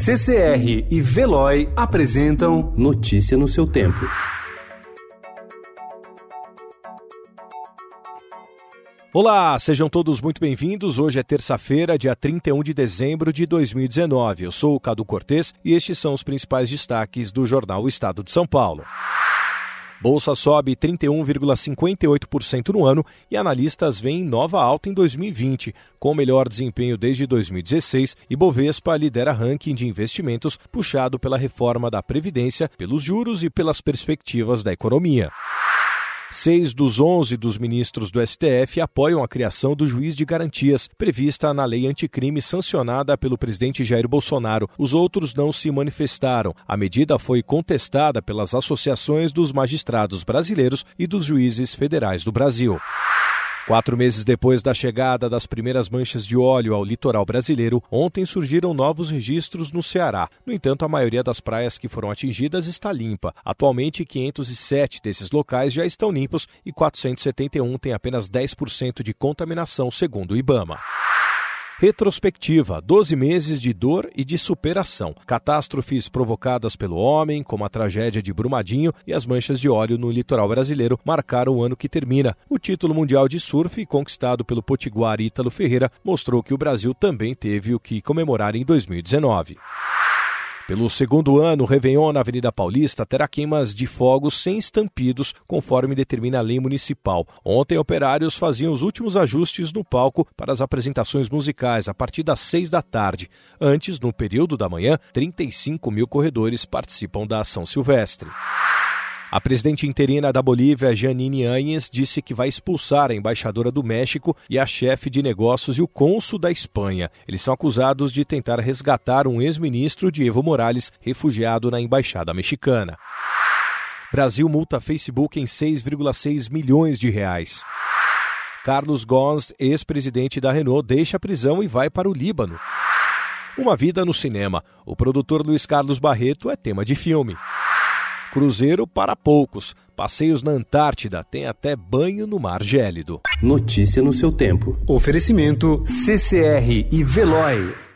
CCR e Veloy apresentam Notícia no seu tempo. Olá, sejam todos muito bem-vindos. Hoje é terça-feira, dia 31 de dezembro de 2019. Eu sou o Cadu Cortês e estes são os principais destaques do jornal Estado de São Paulo. Bolsa sobe 31,58% no ano e analistas veem nova alta em 2020, com melhor desempenho desde 2016 e Bovespa lidera ranking de investimentos puxado pela reforma da Previdência, pelos juros e pelas perspectivas da economia. Seis dos onze dos ministros do STF apoiam a criação do juiz de garantias, prevista na lei anticrime sancionada pelo presidente Jair Bolsonaro. Os outros não se manifestaram. A medida foi contestada pelas associações dos magistrados brasileiros e dos juízes federais do Brasil. Quatro meses depois da chegada das primeiras manchas de óleo ao litoral brasileiro, ontem surgiram novos registros no Ceará. No entanto, a maioria das praias que foram atingidas está limpa. Atualmente, 507 desses locais já estão limpos e 471 têm apenas 10% de contaminação, segundo o Ibama. Retrospectiva: 12 meses de dor e de superação. Catástrofes provocadas pelo homem, como a tragédia de Brumadinho e as manchas de óleo no litoral brasileiro, marcaram o ano que termina. O título mundial de surf, conquistado pelo potiguar Ítalo Ferreira, mostrou que o Brasil também teve o que comemorar em 2019. Pelo segundo ano, o Réveillon na Avenida Paulista terá queimas de fogos sem estampidos, conforme determina a lei municipal. Ontem, operários faziam os últimos ajustes no palco para as apresentações musicais a partir das seis da tarde. Antes, no período da manhã, 35 mil corredores participam da ação silvestre. A presidente interina da Bolívia, Janine Áñez, disse que vai expulsar a embaixadora do México e a chefe de negócios e o cônsul da Espanha. Eles são acusados de tentar resgatar um ex-ministro de Evo Morales, refugiado na embaixada mexicana. Brasil multa Facebook em 6,6 milhões de reais. Carlos Ghosn, ex-presidente da Renault, deixa a prisão e vai para o Líbano. Uma vida no cinema. O produtor Luiz Carlos Barreto é tema de filme. Cruzeiro para poucos. Passeios na Antártida tem até banho no mar gélido. Notícia no seu tempo. Oferecimento CCR e Veloy.